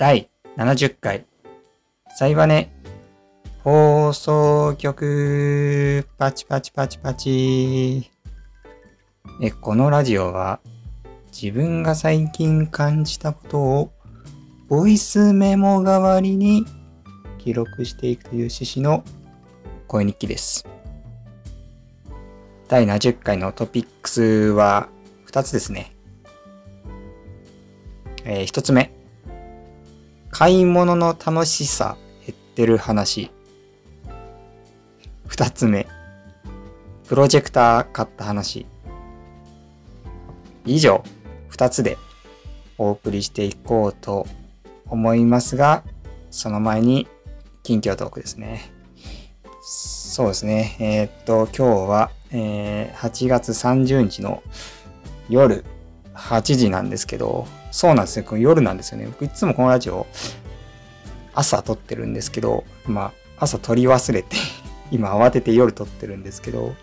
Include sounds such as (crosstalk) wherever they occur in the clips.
第70回、サイバネ放送局、パチパチパチパチ。え、このラジオは、自分が最近感じたことを、ボイスメモ代わりに記録していくという趣旨の声日記です。第70回のトピックスは2つですね。えー、1つ目。買い物の楽しさ減ってる話。2つ目。プロジェクター買った話。以上、2つでお送りしていこうと思いますが、その前に近況トークですね。そうですね。えー、っと、今日は、えー、8月30日の夜8時なんですけど、そうなんですね。これ夜なんですよね。僕いつもこのラジオ朝撮ってるんですけど、まあ朝撮り忘れて (laughs) 今慌てて夜撮ってるんですけど、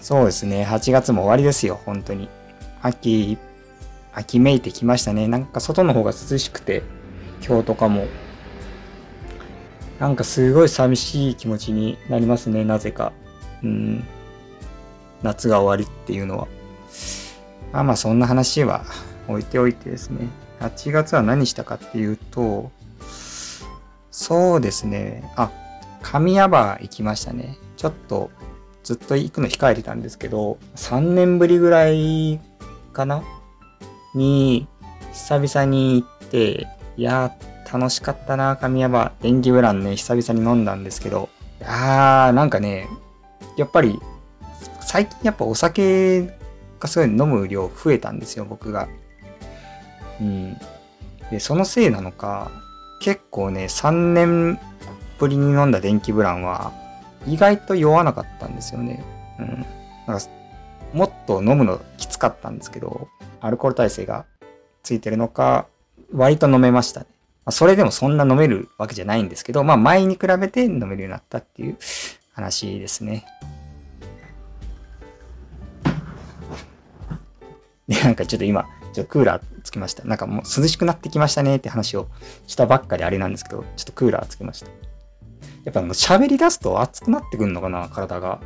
そうですね。8月も終わりですよ。本当に。秋、秋めいてきましたね。なんか外の方が涼しくて、今日とかも。なんかすごい寂しい気持ちになりますね。なぜか。うん。夏が終わりっていうのは。まあまあそんな話は置いておいてですね。8月は何したかっていうと、そうですね。あ、神谷場行きましたね。ちょっとずっと行くの控えてたんですけど、3年ぶりぐらいかな？に、久々に行って、いやー、楽しかったな、神谷場。電気ブランね、久々に飲んだんですけど、いやー、なんかね、やっぱり、最近やっぱお酒がすごい飲む量増えたんですよ、僕が。うん。で、そのせいなのか、結構ね、3年ぶりに飲んだ電気ブランは、意外と酔わなかったんですよね。うん。なんかもっと飲むのきつかったんですけど、アルコール耐性がついてるのか、割と飲めましたね。まあ、それでもそんな飲めるわけじゃないんですけど、まあ前に比べて飲めるようになったっていう話ですね。で、なんかちょっと今、ちょっとクーラーつけました。なんかもう涼しくなってきましたねって話をしたばっかりあれなんですけど、ちょっとクーラーつけました。やっぱあの喋り出すと熱くなってくんのかな、体が。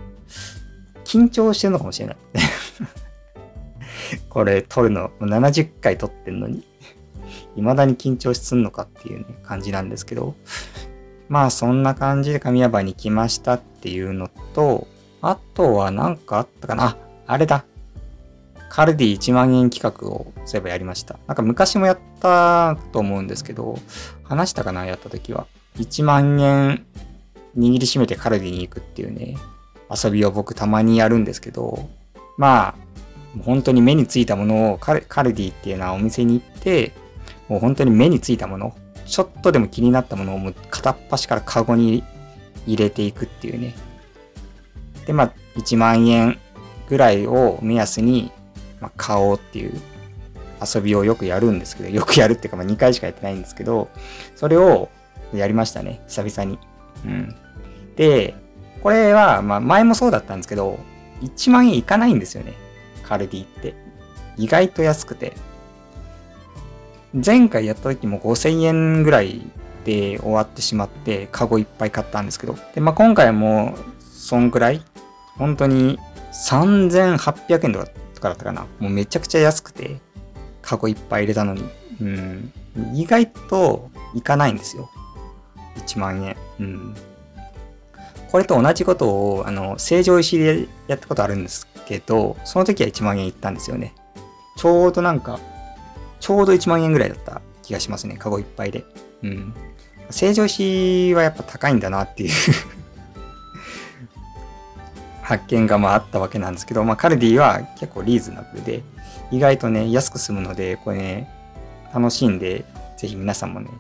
緊張してるのかもしれない。(laughs) これ撮るの、70回撮ってんのに、未だに緊張すんのかっていうね、感じなんですけど、まあそんな感じで神谷場に来ましたっていうのと、あとは何かあったかな、あれだ。カルディ1万円企画をそういえばやりました。なんか昔もやったと思うんですけど、話したかなやった時は。1万円握りしめてカルディに行くっていうね、遊びを僕たまにやるんですけど、まあ、本当に目についたものをカルカルディっていうのはお店に行って、もう本当に目についたもの、ちょっとでも気になったものをもう片っ端からカゴに入れていくっていうね。で、まあ、1万円ぐらいを目安に、まあ、買おうっていう遊びをよくやるんですけど、よくやるっていうか、まあ、2回しかやってないんですけど、それをやりましたね、久々に。うん。で、これは、まあ前もそうだったんですけど、1万円いかないんですよね。カルディって。意外と安くて。前回やった時も5000円ぐらいで終わってしまって、カゴいっぱい買ったんですけど。で、まあ今回も、そんくらい？本当に3800円とかとかだったかな。もうめちゃくちゃ安くて、カゴいっぱい入れたのに。うん。意外といかないんですよ。1万円。うん。これと同じことを、あの、成城石でやったことあるんですけど、その時は1万円いったんですよね。ちょうどなんか、ちょうど1万円ぐらいだった気がしますね。カゴいっぱいで。うん。成城石はやっぱ高いんだなっていう発見がまああったわけなんですけど、まあカルディは結構リーズナブルで、意外とね、安く済むので、これね、楽しんで、ぜひ皆さんもね、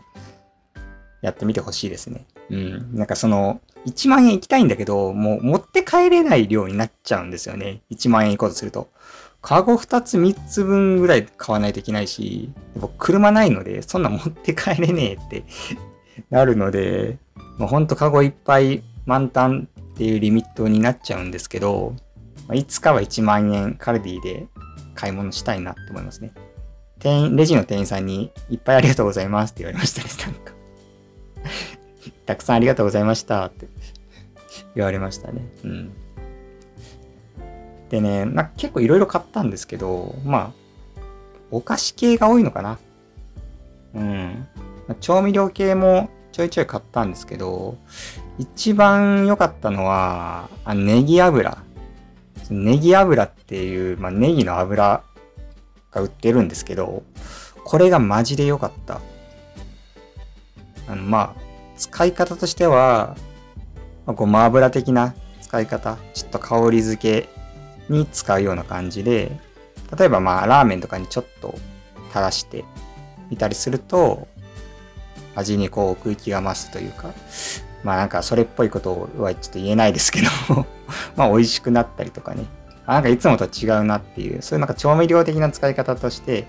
やってみてほしいですね。うん。なんかその、1万円行きたいんだけど、もう持って帰れない量になっちゃうんですよね。1万円行こうとすると。カゴ2つ3つ分ぐらい買わないといけないし、僕車ないので、そんな持って帰れねえって (laughs) なるので、もうほんとカゴいっぱい満タンっていうリミットになっちゃうんですけど、まいつかは1万円カルディで買い物したいなって思いますね。店員、レジの店員さんにいっぱいありがとうございますって言われましたね、なんか (laughs) たくさんありがとうございましたって言われましたね。うん。でね、な結構いろいろ買ったんですけど、まあ、お菓子系が多いのかな。うん。調味料系もちょいちょい買ったんですけど、一番良かったのは、あネギ油。ネギ油っていう、まあ、ネギの油が売ってるんですけど、これがマジで良かった。あの、まあ、使い方としては、まあ、ごま油的な使い方、ちょっと香り付けに使うような感じで、例えばまあ、ラーメンとかにちょっと垂らしてみたりすると、味にこう奥行きが増すというか、まあなんかそれっぽいことはちょっと言えないですけど (laughs) まあ美味しくなったりとかね。あなんかいつもと違うなっていう、そういうなんか調味料的な使い方として、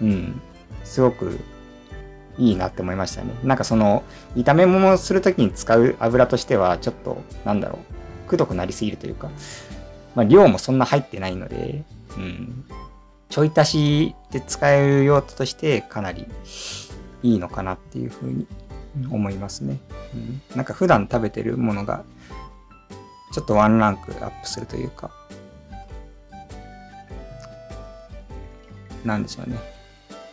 うん、すごくいいなって思いましたね。なんかその、炒め物をするときに使う油としては、ちょっと、なんだろう、くどくなりすぎるというか、まあ量もそんな入ってないので、うん、ちょい足しで使える用途としてかなりいいのかなっていうふうに思いますね。うん、なんか普段食べてるものが、ちょっとワンランクアップするというか、なんでしょうね。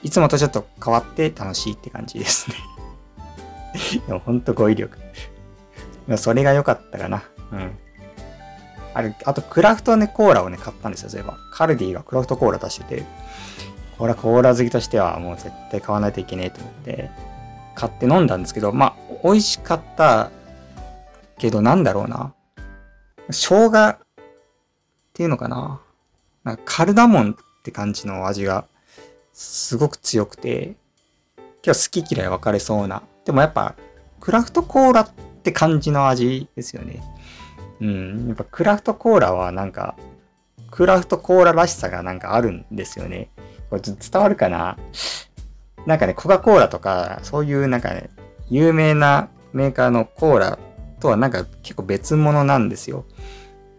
いつもとちょっと変わって楽しいって感じですね (laughs) でもほんと語彙力それが良かったかな。うん。あれ、あとクラフトね、コーラをね、買ったんですよ、そういえば。カルディがクラフトコーラ出してて、これはコーラ好きとしてはもう絶対買わないといけねえと思って、買って飲んだんですけど、まあ、美味しかったけど、なんだろうな。生姜っていうのかな。なんかカルダモンって感じの味がすごく強くて、今日好き嫌い分かれそうな。でもやっぱ、クラフトコーラって感じの味ですよね。うん。やっぱクラフトコーラはなんか、クラフトコーラらしさがなんかあるんですよね。これちょっと伝わるかな？なんかね、コカ・コーラとか、そういうなんかね、有名なメーカーのコーラとはなんか結構別物なんですよ。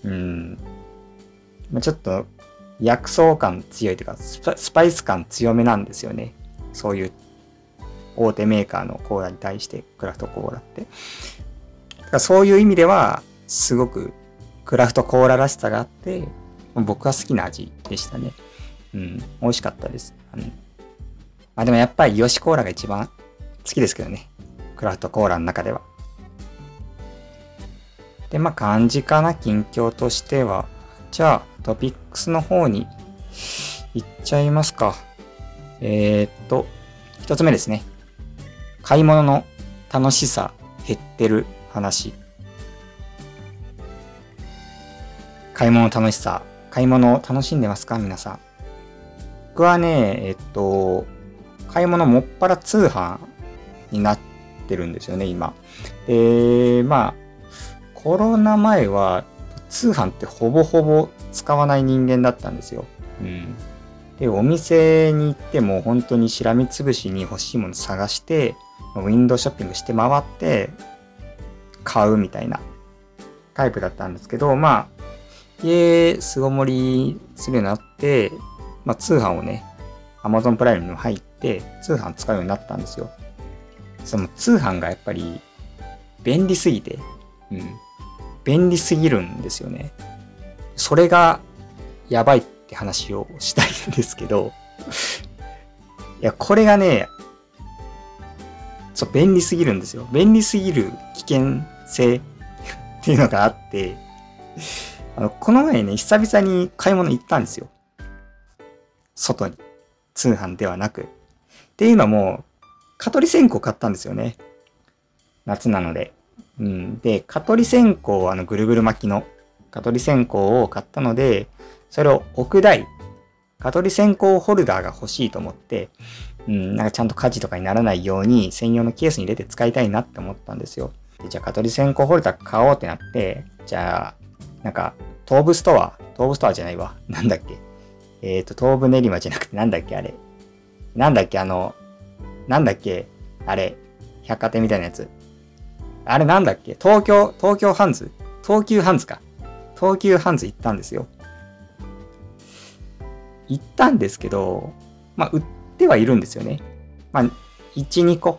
うん。まあ、ちょっと薬草感強いというかスパイス感強めなんですよね。そういう大手メーカーのコーラに対してクラフトコーラって。だからそういう意味ではすごくクラフトコーラらしさがあって僕は好きな味でしたね。うん、美味しかったです。うん、まあでもやっぱりヨシコーラが一番好きですけどね。クラフトコーラの中では。で、まあ感じかな、近況としては。じゃあ、トピックスの方に行っちゃいますか。えー、っと、一つ目ですね。買い物の楽しさ減ってる話。買い物楽しさ。買い物を楽しんでますか皆さん。僕はね、えっと、買い物もっぱら通販になってるんですよね、今。で、まあ、コロナ前は通販ってほぼほぼ使わない人間だったんですよ。うん。で、お店に行っても本当にしらみつぶしに欲しいもの探して、ウィンドウショッピングして回って買うみたいなタイプだったんですけど、まあ、家巣ごもりするようになって、まあ、通販をね、Amazon プライムにも入って、通販使うようになったんですよ。その通販がやっぱり便利すぎて、うん。便利すぎるんですよね。それがやばいって話をしたいんですけど、いや、これがね、そう、便利すぎるんですよ。便利すぎる危険性 (laughs) っていうのがあって、あの、この前ね、久々に買い物行ったんですよ。外に。通販ではなく。っていう、蚊取り線香買ったんですよね。夏なので。うん。で、蚊取り線香、あの、ぐるぐる巻きの蚊取り線香を買ったので、それを置く台、蚊取り線香ホルダーが欲しいと思って、うん、なんかちゃんと火事とかにならないように専用のケースに入れて使いたいなって思ったんですよ。でじゃあ蚊取り線香ホルダー買おうってなって、じゃあ、なんか、東武ストア、東武ストアじゃないわ。なんだっけ。えっ、ー、と、東武練馬じゃなくてなんだっけあれ。なんだっけあの、なんだっけあれ。百貨店みたいなやつ。あれなんだっけ東京、東京ハンズ？東急ハンズか。東急ハンズ行ったんですよ。行ったんですけど、まあ、売ってはいるんですよね。まあ、1、2個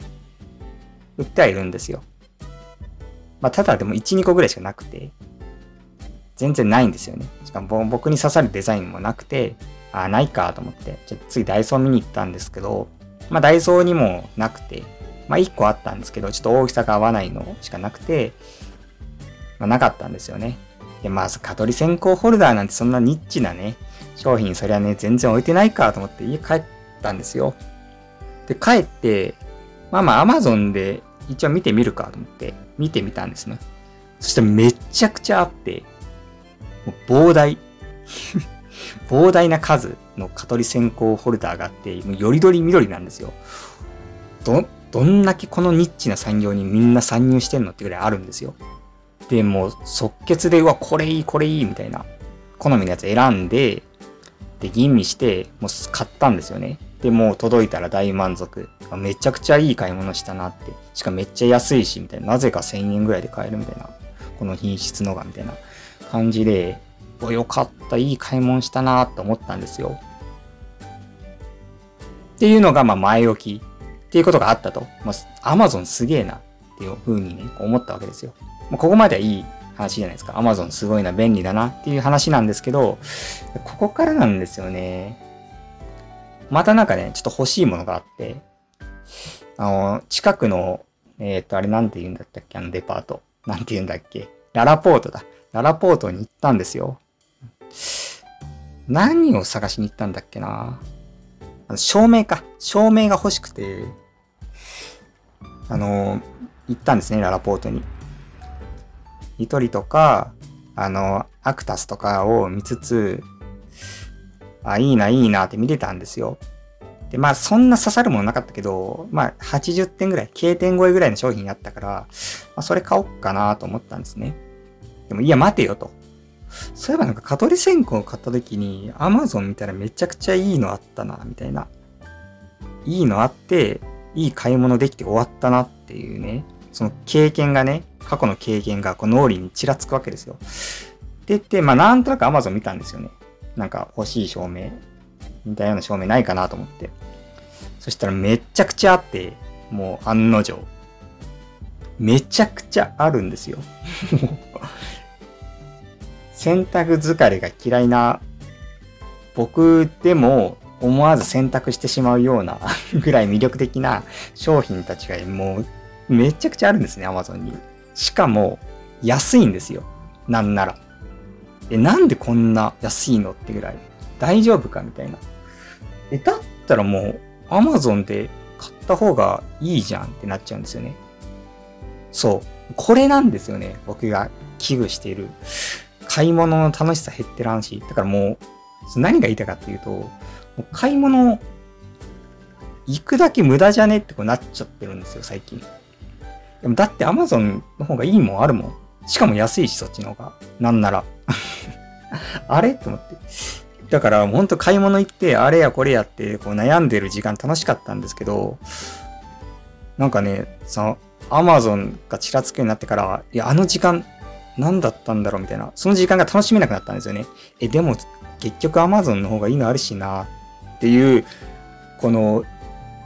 売ってはいるんですよ。まあ、ただでも1、2個ぐらいしかなくて、全然ないんですよね。しかも僕に刺さるデザインもなくて、あ、ないかと思って、じゃ次ダイソー見に行ったんですけど、まあダイソーにもなくて、まあ1個あったんですけど、ちょっと大きさが合わないのしかなくて、まあなかったんですよね。で、まあ、蚊取り線香ホルダーなんてそんなニッチなね、商品そりゃね、全然置いてないかと思って家帰ったんですよ。で、帰って、まあまあアマゾンで一応見てみるかと思って見てみたんですね。そしたらめちゃくちゃあって、もう膨大。膨大な数の蚊取り線香ホルダーがあって、もうよりどり緑なんですよ。ど、どんだけこのニッチな産業にみんな参入してんのってぐらいあるんですよ。で、もう即決で、うわ、これいい、これいい、みたいな、好みのやつ選んで、で、吟味して、もう買ったんですよね。で、もう届いたら大満足。めちゃくちゃいい買い物したなって。しかもめっちゃ安いし、みたいな。なぜか1000円ぐらいで買えるみたいな。この品質のが、みたいな感じで、お、よかった、いい買い物したなって思ったんですよ。っていうのが、まあ前置きっていうことがあったと。まあ、アマゾンすげえなっていう風にね、思ったわけですよ。まあ、ここまではいい話じゃないですか。アマゾンすごいな、便利だなっていう話なんですけど、ここからなんですよね。またなんかね、ちょっと欲しいものがあって、あの、近くの、えっ、ー、と、あれなんて言うんだったっけ？あのデパート。なんて言うんだっけ？ララポートだ。ララポートに行ったんですよ。何を探しに行ったんだっけなあの照明か。照明が欲しくて、あの、行ったんですね、ララポートに。ニトリとか、あの、アクタスとかを見つつ、あ、いいな、いいなって見てたんですよ。で、まあ、そんな刺さるものなかったけど、まあ、80点ぐらい、K 点超えぐらいの商品あったから、まあ、それ買おうかなと思ったんですね。でも、いや、待てよと。そういえばなんか、蚊取り線香を買った時に、Amazon 見たらめちゃくちゃいいのあったな、みたいな。いいのあって、いい買い物できて終わったなっていうね、その経験がね、過去の経験がこう脳裏にちらつくわけですよ。って言って、まあなんとなく Amazon 見たんですよね。なんか欲しい照明、似たような照明ないかなと思って。そしたらめちゃくちゃあって、もう案の定。めちゃくちゃあるんですよ。洗濯疲れが嫌いな僕でも思わず選択してしまうような (laughs) ぐらい魅力的な商品たちがもうめちゃくちゃあるんですね、Amazon に。しかも、安いんですよ。なんなら。え、なんでこんな安いのってぐらい。大丈夫かみたいな。え、だったらもう、Amazon で買った方がいいじゃんってなっちゃうんですよね。そう。これなんですよね。僕が危惧している。買い物の楽しさ減ってらんし。だからもう、何が言いたかっていうと、もう買い物、行くだけ無駄じゃねってこうなっちゃってるんですよ、最近。でもだって Amazon の方がいいもんあるもん。しかも安いし、そっちの方が。なんなら。(laughs) あれ？と思って。だから、ほんと買い物行って、あれやこれやって、こう悩んでる時間楽しかったんですけど、なんかね、その、Amazon がちらつくようになってから、いや、あの時間、何だったんだろうみたいな。その時間が楽しめなくなったんですよね。え、でも、結局 Amazon の方がいいのあるしな、っていう、この、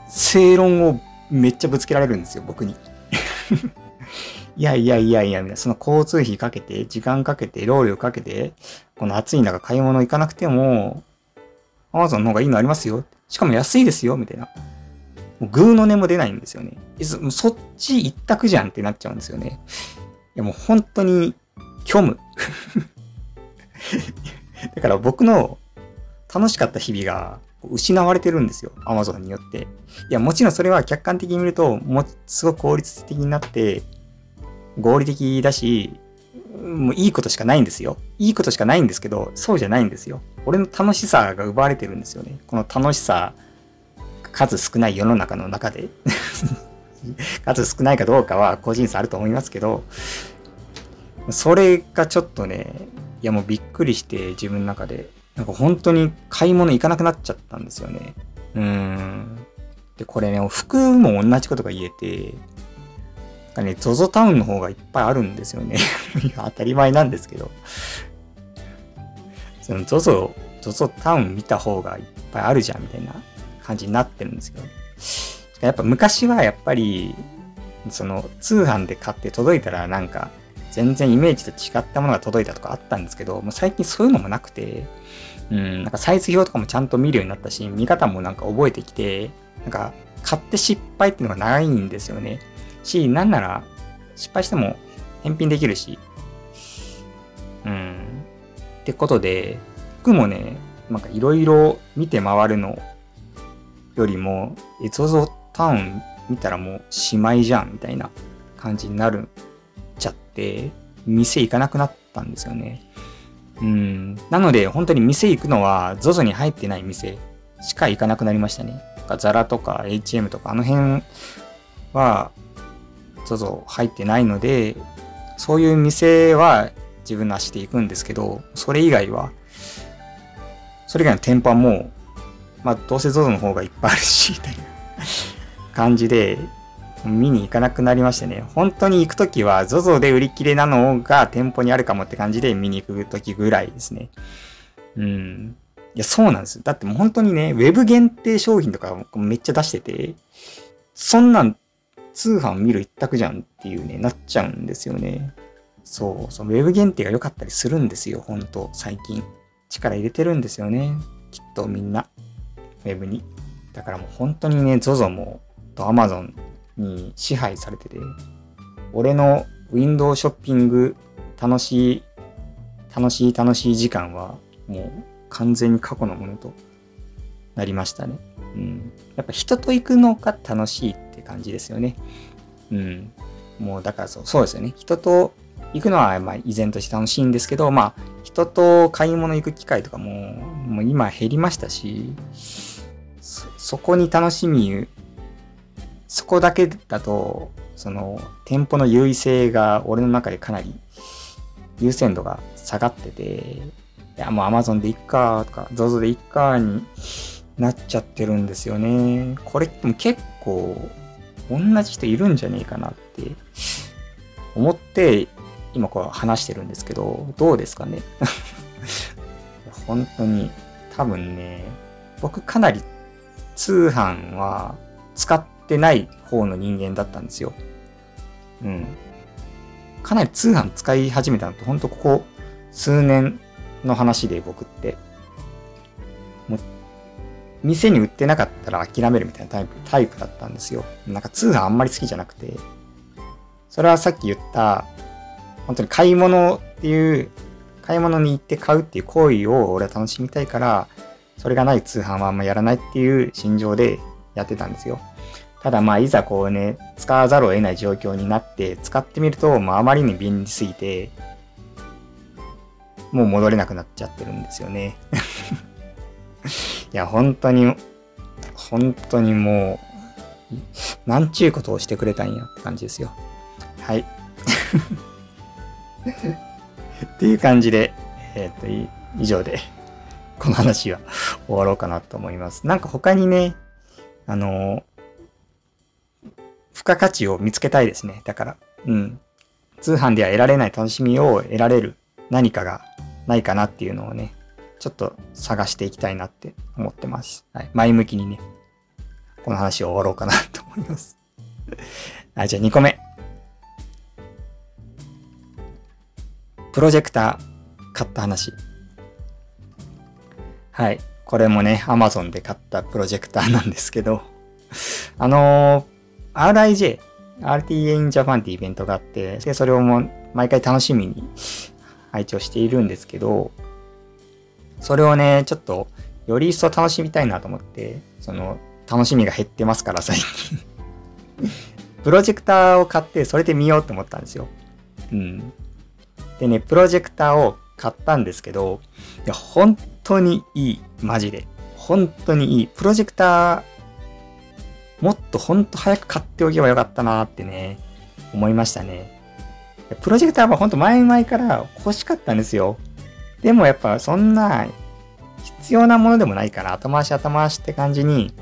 正論をめっちゃぶつけられるんですよ、僕に。(laughs) いやいやいやいや、みたいな、その交通費かけて、時間かけて、労力かけて、この暑い中買い物行かなくても、アマゾンの方がいいのありますよ。しかも安いですよ、みたいな。もうグーの音も出ないんですよね。そっち一択じゃんってなっちゃうんですよね。やもう本当に虚無。(laughs) だから僕の楽しかった日々が失われてるんですよ。アマゾンによって。いや、もちろんそれは客観的に見ると、もすごく効率的になって、合理的だし、もういいことしかないんですよ。いいことしかないんですけど、そうじゃないんですよ。俺の楽しさが奪われてるんですよね。この楽しさ、数少ない世の中の中で (laughs) 数少ないかどうかは個人差あると思いますけど、それがちょっとね、いやもうびっくりして自分の中でなんか本当に買い物行かなくなっちゃったんですよね。うん。で、これね、服も同じことが言えて、なんかね、ZOZO タウンの方がいっぱいあるんですよね。(laughs) 当たり前なんですけど。その ZOZO、ZOZO タウン見た方がいっぱいあるじゃんみたいな感じになってるんですけど。やっぱ昔はやっぱり、その通販で買って届いたらなんか全然イメージと違ったものが届いたとかあったんですけど、もう最近そういうのもなくて、うん、なんかサイズ表とかもちゃんと見るようになったし、見方もなんか覚えてきて、なんか買って失敗っていうのがないんですよね。し、なんなら失敗しても返品できるし。うん。ってことで、服もね、なんかいろいろ見て回るのよりも、エゾゾタウン見たらもうしまいじゃんみたいな感じになるて、店行かなくなったんですよね。うん。なので、本当に店行くのは ZOZO に入ってない店しか行かなくなりましたね。ザラとか HM とかあの辺は ZOZO 入ってないので、そういう店は自分の足で行くんですけど、それ以外は、それ以外の店舗はもう、まあどうせ ZOZO の方がいっぱいあるし、みたいな感じで、見に行かなくなりましてね。本当に行くときは ZOZO で売り切れなのが店舗にあるかもって感じで見に行くときぐらいですね。うん。いや、そうなんですよ。だってもう本当にね、ウェブ限定商品とかめっちゃ出してて、そんなん通販見る一択じゃんっていうね、なっちゃうんですよね。そう、そのウェブ限定が良かったりするんですよ、ほんと、最近。力入れてるんですよね。きっとみんな。ウェブに。だからもう本当にね、ZOZO もと Amazon に支配されてて、俺のウィンドウショッピング楽しい、楽しい楽しい時間はもう完全に過去のものとなりましたね。うん。やっぱ人と行くのが楽しいって感じですよね。うん。もうだからそうそうですよね。人と行くのはまあ依然として楽しいんですけど、まあ人と買い物行く機会とかももう今減りましたし、そこに楽しみそこだけだと、その店舗の優位性が俺の中でかなり優先度が下がってて、いやもう Amazon でいっかとか ZOZO でいっかになっちゃってるんですよね。これって結構同じ人いるんじゃねえかなって思って今こう話してるんですけど、どうですかね？(laughs) 本当に多分ね、僕かなり通販は使ってってない方の人間だったんですよ。うん。かなり通販使い始めたのって、ほんとここ数年の話で僕って。もう、店に売ってなかったら諦めるみたいなタイプ、タイプだったんですよ。なんか通販あんまり好きじゃなくて。それはさっき言った、本当に買い物っていう、買い物に行って買うっていう行為を俺は楽しみたいから、それがない通販はあんまやらないっていう心情でやってたんですよ。ただまあいざこうね、使わざるを得ない状況になって使ってみると、まああまりに便利すぎて、もう戻れなくなっちゃってるんですよね。(laughs) いや、本当に、本当にもう、なんちゅうことをしてくれたんやって感じですよ。はい。(laughs) っていう感じで、えっ、ー、と、以上で、この話は終わろうかなと思います。なんか他にね、あの付加価値を見つけたいですね。だから、うん。通販では得られない楽しみを得られる何かがないかなっていうのをね、ちょっと探していきたいなって思ってます。はい。前向きにね、この話を終わろうかなと思います。(laughs) はい、じゃあ2個目。プロジェクター買った話。はい。これもね、Amazon で買ったプロジェクターなんですけど、あのー RIJ、RTA in Japan ってイベントがあって、でそれをもう毎回楽しみに配置をしているんですけど、それをね、ちょっとより一層楽しみたいなと思って、その楽しみが減ってますから最近 (laughs) プロジェクターを買ってそれで見ようと思ったんですよ。うん。でね、プロジェクターを買ったんですけど、いや、本当にいい。マジで。本当にいい。プロジェクターもっとほんと早く買っておけばよかったなってね、思いましたね。プロジェクターはほんと前々から欲しかったんですよ。でもやっぱそんな必要なものでもないから後回し後回しって感じに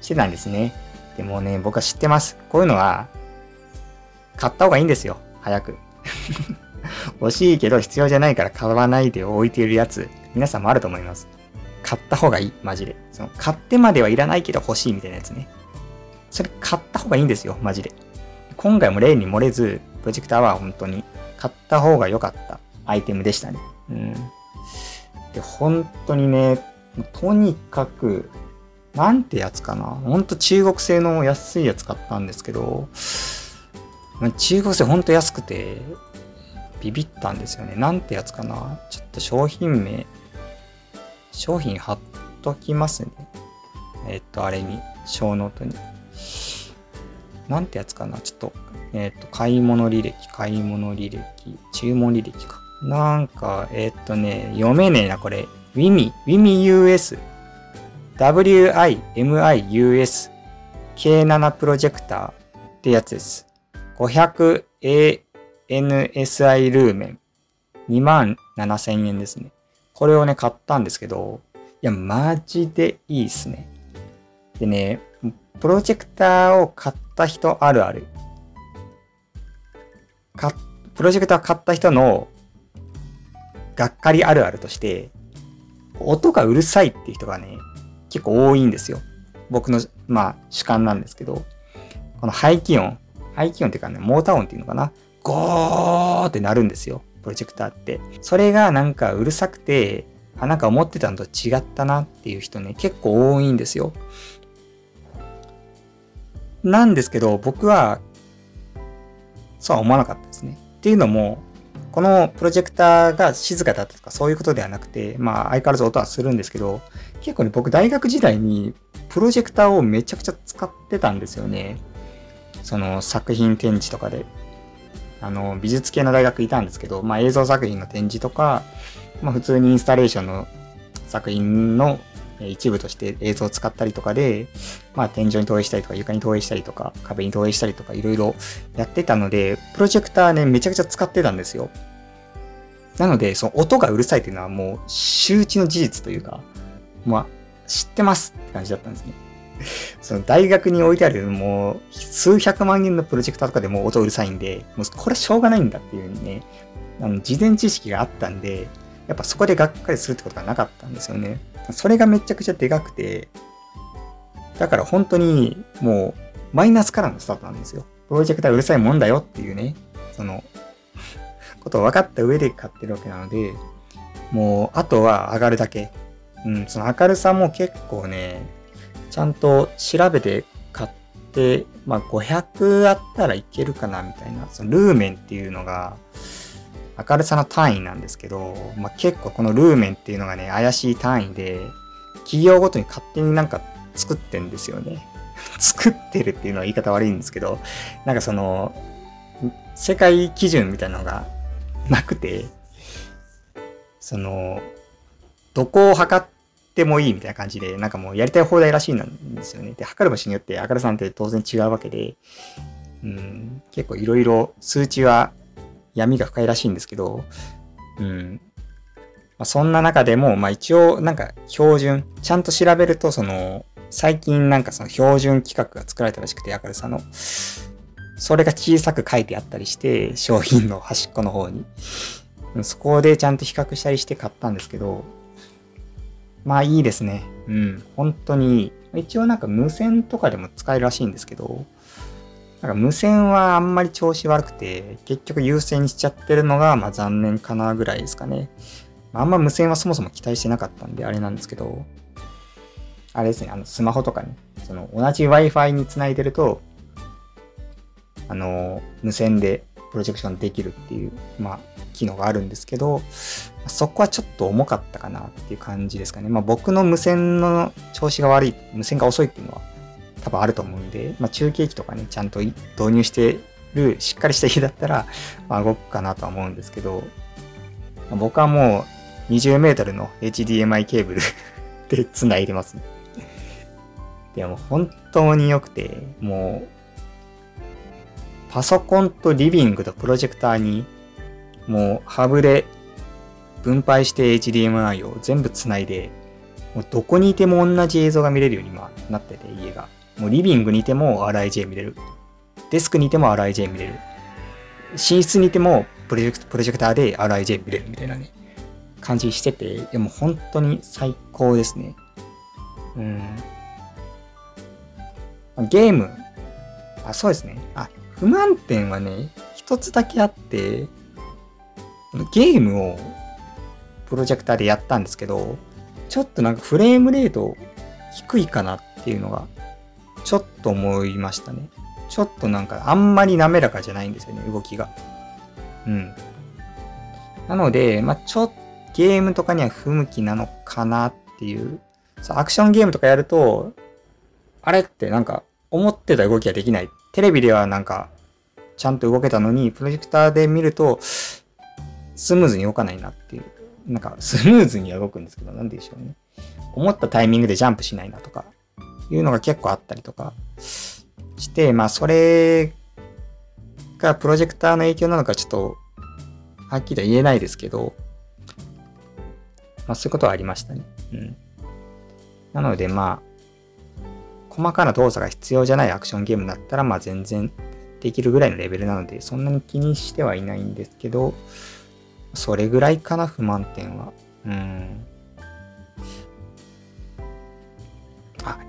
してたんですね。でもね、僕は知ってます。こういうのは買った方がいいんですよ。早く。(laughs) 欲しいけど必要じゃないから買わないで置いているやつ、皆さんもあると思います。買った方がいい、マジで。その、買ってまではいらないけど欲しいみたいなやつね。それ買った方がいいんですよ、マジで。今回も例に漏れず、プロジェクターは本当に買った方が良かったアイテムでしたね。うん。で、本当にね、とにかく、なんてやつかな。ほんと中国製の安いやつ買ったんですけど、中国製ほんと安くて、ビビったんですよね。なんてやつかな。ちょっと商品名、商品貼っときますね。えっと、あれに、小ノートに。なんてやつかな。ちょっと、えっと、買い物履歴、買い物履歴、注文履歴か。なんか、えっとね、読めねえな、これ。WIMI、WIMIUS、WIMIUS、K7 プロジェクターってやつです。500ANSI ルーメン。2万7000円ですね。これをね、買ったんですけど、いや、マジでいいっすね。でね、プロジェクターを買った人あるある。か、プロジェクター買った人のがっかりあるあるとして、音がうるさいっていう人がね、結構多いんですよ。僕の、まあ、主観なんですけど、この排気音、排気音っていうかね、モーター音っていうのかな、ゴーってなるんですよ。プロジェクターって。それがなんかうるさくて、あ、なんか思ってたのと違ったなっていう人ね、結構多いんですよ。なんですけど、僕は、そうは思わなかったですね。っていうのも、このプロジェクターが静かだったとかそういうことではなくて、まあ相変わらず音はするんですけど、結構ね、僕大学時代にプロジェクターをめちゃくちゃ使ってたんですよね。その作品展示とかで。あの、美術系の大学いたんですけど、まあ映像作品の展示とか、まあ普通にインスタレーションの作品の一部として映像を使ったりとかで、まあ天井に投影したりとか床に投影したりとか壁に投影したりとかいろいろやってたので、プロジェクターね、めちゃくちゃ使ってたんですよ。なので、その音がうるさいっていうのはもう周知の事実というか、まあ知ってますって感じだったんですね。その大学に置いてあるもう数百万円のプロジェクターとかでも音うるさいんで、もうこれしょうがないんだっていうね、あの事前知識があったんで、やっぱそこでがっかりするってことがなかったんですよね。それがめちゃくちゃでかくて、だから本当にもうマイナスからのスタートなんですよ。プロジェクターうるさいもんだよっていうね、その、ことを分かった上で買ってるわけなので、もうあとは上がるだけ。うん、その明るさも結構ね、ちゃんと調べて買って、まあ500あったらいけるかなみたいな、そのルーメンっていうのが、明るさの単位なんですけど、まあ、結構このルーメンっていうのがね、怪しい単位で、企業ごとに勝手になんか作ってんですよね。(laughs) 作ってるっていうのは言い方悪いんですけど、なんかその、世界基準みたいなのが (laughs) なくて、その、どこを測ってもいいみたいな感じで、なんかもうやりたい放題らしいなんですよね。で、測る場所によって明るさなんて当然違うわけで、うん、結構いろいろ数値は闇が深いらしいんですけど、うん。まあ、そんな中でも、まあ一応なんか標準、ちゃんと調べるとその、最近なんかその標準規格が作られたらしくて、明るさの。それが小さく書いてあったりして、商品の端っこの方に。そこでちゃんと比較したりして買ったんですけど、まあいいですね。うん。本当にいい。一応なんか無線とかでも使えるらしいんですけど、なんか無線はあんまり調子悪くて、結局優先しちゃってるのが、まあ残念かなぐらいですかね。あ、んま無線はそもそも期待してなかったんで、あれなんですけど、あれですね、あの、スマホとかに、その、同じ Wi-Fi につないでると、あの、無線でプロジェクションできるっていう、まあ、機能があるんですけど、そこはちょっと重かったかなっていう感じですかね。まあ、僕の無線の調子が悪い、無線が遅いっていうのは、多分あると思うんで、まあ、中継機とかね、ちゃんと導入してるしっかりした家だったら、まあ、動くかなとは思うんですけど、まあ、僕はもう20メートルの HDMI ケーブル (laughs) で繋いでますね。でも本当に良くて、もう、パソコンとリビングとプロジェクターに、もうハブで分配して HDMI を全部繋いで、もうどこにいても同じ映像が見れるように今なってて、家が。もうリビングにいても RIJ 見れる。デスクにいても RIJ 見れる。寝室にいてもプロジェクト、プロジェクターで RIJ 見れるみたいなね、感じしてて、でも本当に最高ですね。うん。ゲーム。あ、そうですね。あ、不満点はね、一つだけあって、ゲームをプロジェクターでやったんですけど、ちょっとなんかフレームレート低いかなっていうのが、ちょっと思いましたね。ちょっとなんかあんまり滑らかじゃないんですよね、動きが。うん。なので、まあ、ちょっとゲームとかには不向きなのかなっていう。アクションゲームとかやると、あれってなんか思ってた動きができない。テレビではなんかちゃんと動けたのに、プロジェクターで見るとスムーズに動かないなっていう。なんかスムーズには動くんですけど、なんでしょうね。思ったタイミングでジャンプしないなとか、いうのが結構あったりとかして、まあそれがプロジェクターの影響なのかちょっとはっきりは言えないですけど、まあそういうことはありましたね。うん。なのでまあ、細かな動作が必要じゃないアクションゲームだったら、まあ全然できるぐらいのレベルなので、そんなに気にしてはいないんですけど、それぐらいかな、不満点は。うん。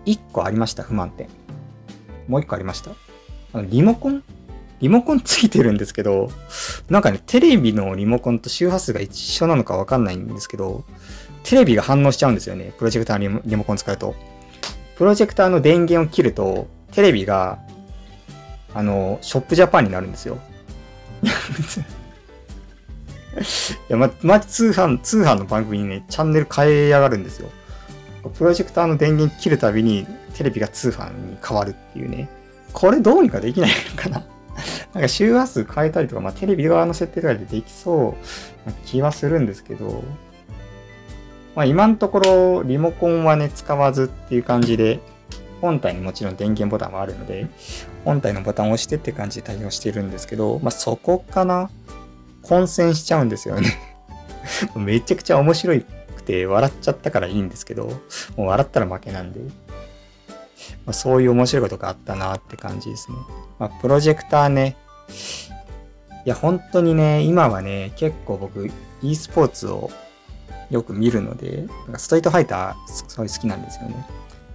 1個ありました、不満点。もう1個ありました？あのリモコン？リモコンついてるんですけど、なんかね、テレビのリモコンと周波数が一緒なのかわかんないんですけど、テレビが反応しちゃうんですよね。プロジェクターのリモコン使うと。プロジェクターの電源を切ると、テレビが、あの、ショップジャパンになるんですよ。(laughs) いや、ま、ま通販、通販の番組にね、チャンネル変えやがるんですよ。プロジェクターの電源切るたびに、テレビが通販に変わるっていうね。これどうにかできないのかな。(laughs) なんか周波数変えたりとか、まあ、テレビ側の設定とかでできそうな気はするんですけど、まあ、今のところリモコンはね、使わずっていう感じで、本体にもちろん電源ボタンはあるので、本体のボタンを押してって感じで対応してるんですけど、まあ、そこかな。混戦しちゃうんですよね。(laughs) めちゃくちゃ面白いくて笑っちゃったからいいんですけど、もう笑ったら負けなんで、まあ、そういう面白いことがあったなって感じですね。まあ、プロジェクターね、いや、本当にね、今はね、結構僕、e スポーツをよく見るので、なんかストリートファイター、すごい好きなんですよね。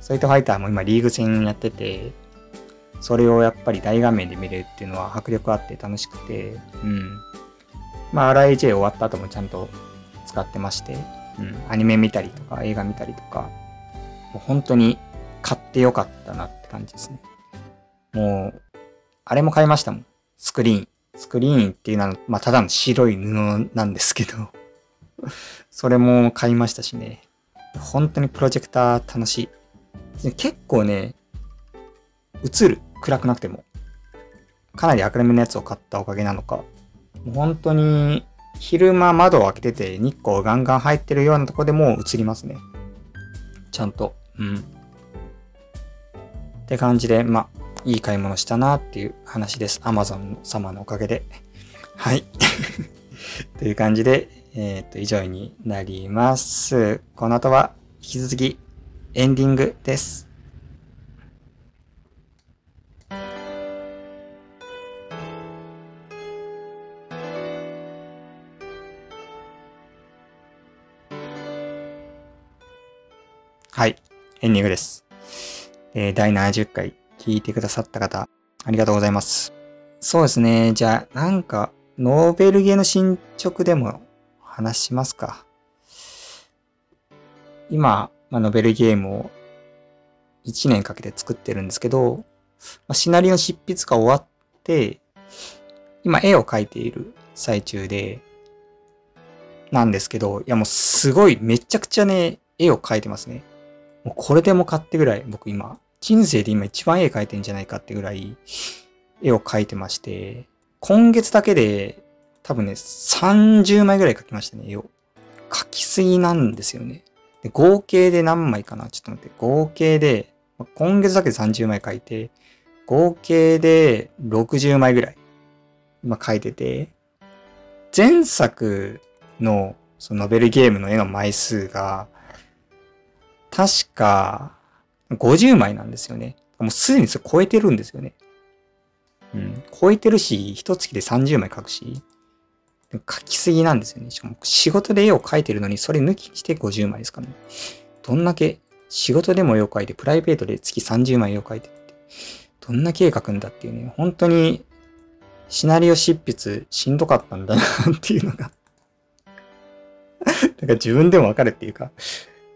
ストリートファイターも今リーグ戦やってて、それをやっぱり大画面で見れるっていうのは迫力あって楽しくて、うん。まあ、RIJ 終わった後もちゃんと使ってまして、うん。アニメ見たりとか映画見たりとか、もう本当に買ってよかったなって感じですね。もう、あれも買いましたもん。スクリーン。スクリーンっていうのは、まあ、ただの白い布なんですけど (laughs) それも買いましたしね。本当にプロジェクター楽しい。結構ね、映る。暗くなくても。かなり明るめのやつを買ったおかげなのか。もう本当に昼間窓を開けてて日光ガンガン入ってるようなとこでも映りますね。ちゃんと。うん。って感じで、まあ、いい買い物したなっていう話です。Amazon 様のおかげで。(laughs) はい。(laughs) という感じで、えっ、と、以上になります。この後は引き続きエンディングです。はい。エンディングです。えー、第70回聞いてくださった方、ありがとうございます。そうですね。じゃあ、なんか、ノーベルゲーの進捗でも話しますか？今、まあ、ノベルゲームを1年かけて作ってるんですけど、まあ、シナリオ執筆が終わって、今絵を描いている最中で、なんですけど、いやもうすごいめちゃくちゃね、絵を描いてますね。もうこれでもかってぐらい僕今、人生で今一番絵描いてんじゃないかってぐらい絵を描いてまして、今月だけで多分ね、30枚ぐらい描きましたね、絵を。描きすぎなんですよね。で合計で何枚かな？ちょっと待って。合計で、今月だけで30枚描いて、合計で60枚ぐらい今描いてて、前作のそのノベルゲームの絵の枚数が、確か50枚なんですよね。もうすでにそれ超えてるんですよね。うん。超えてるし、一月で30枚描くし、書きすぎなんですよね。しかも仕事で絵を描いてるのに、それ抜きにして50枚ですかね。どんだけ仕事でも絵を描いて、プライベートで月30枚絵を描いてって、どんな絵描くんだっていうね、本当にシナリオ執筆しんどかったんだなっていうのが (laughs) なんか自分でもわかるっていうか、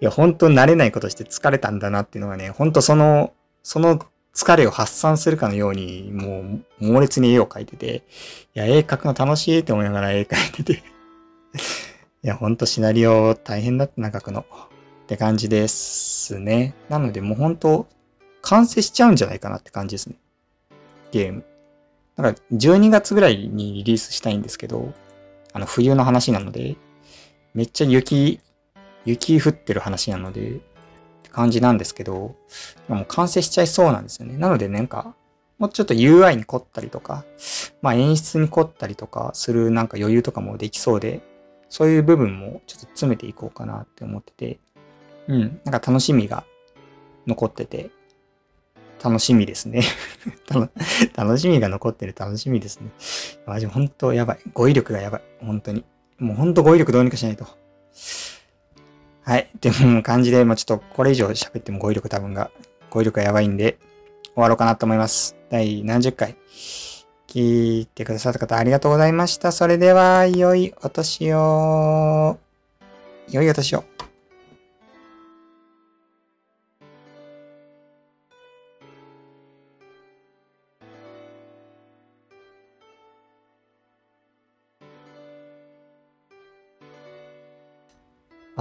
いや、本当慣れないことして疲れたんだなっていうのがね、本当その、その疲れを発散するかのように、もう猛烈に絵を描いてて、いや、絵描くの楽しいって思いながら絵描いてて (laughs) いや、ほんとシナリオ大変だったな、書くの。って感じですね。なのでもうほんと、完成しちゃうんじゃないかなって感じですね。ゲーム。だから12月ぐらいにリリースしたいんですけど、あの冬の話なので、めっちゃ雪、雪降ってる話なので、って感じなんですけど、もう完成しちゃいそうなんですよね。なのでなんか、もうちょっと UI に凝ったりとか、まあ演出に凝ったりとかするなんか余裕とかもできそうで、そういう部分もちょっと詰めていこうかなって思ってて、うん、なんか楽しみが残ってて、楽しみですね (laughs) 楽しみが残ってる楽しみですね。マジ本当やばい。語彙力がやばい。本当に。もうほんと語彙力どうにかしないと。はい。っていう感じで、まあちょっとこれ以上喋っても語彙力多分が、語彙力がやばいんで、終わろうかなと思います。第何十回。聞いてくださった方ありがとうございました。それでは、良いお年を。良いお年を。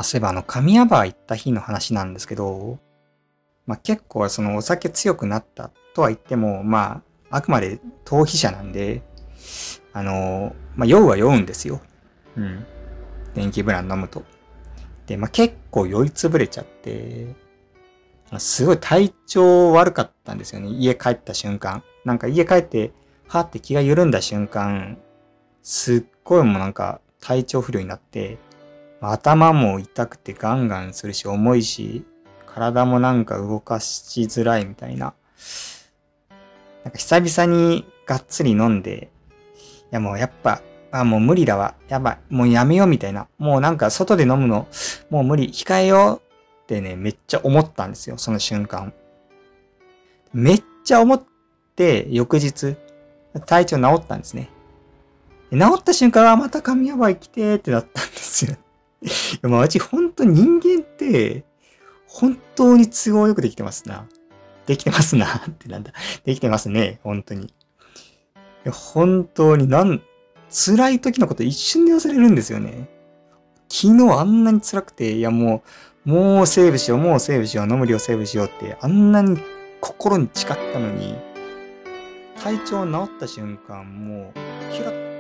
あ、そういえばあの、神谷バー行った日の話なんですけど、まあ、結構そのお酒強くなったとは言っても、まあ、あくまで逃避者なんで、あの、まあ、酔うは酔うんですよ。うん。電気ブラン飲むと。で、まあ、結構酔いつぶれちゃって、すごい体調悪かったんですよね。家帰った瞬間。なんか家帰って、はって気が緩んだ瞬間、すっごいもうなんか体調不良になって、頭も痛くてガンガンするし、重いし、体もなんか動かしづらいみたいな。なんか久々にがっつり飲んで、いやもうやっぱ、あ、もう無理だわ。やばい。もうやめようみたいな。もうなんか外で飲むの、もう無理。控えようってね、めっちゃ思ったんですよ。その瞬間。めっちゃ思って、翌日、体調治ったんですね。治った瞬間はまた神やばい来てってなったんですよ。やマジ本当人間って、本当に都合よくできてますな。できてますな。ってなんだ。できてますね。本当に。いや本当になん、辛い時のこと一瞬で忘れるんですよね。昨日あんなに辛くて、いやもう、もうセーブしよう、もうセーブしよう、飲む量セーブしようって、あんなに心に誓ったのに、体調治った瞬間、もう、キラッ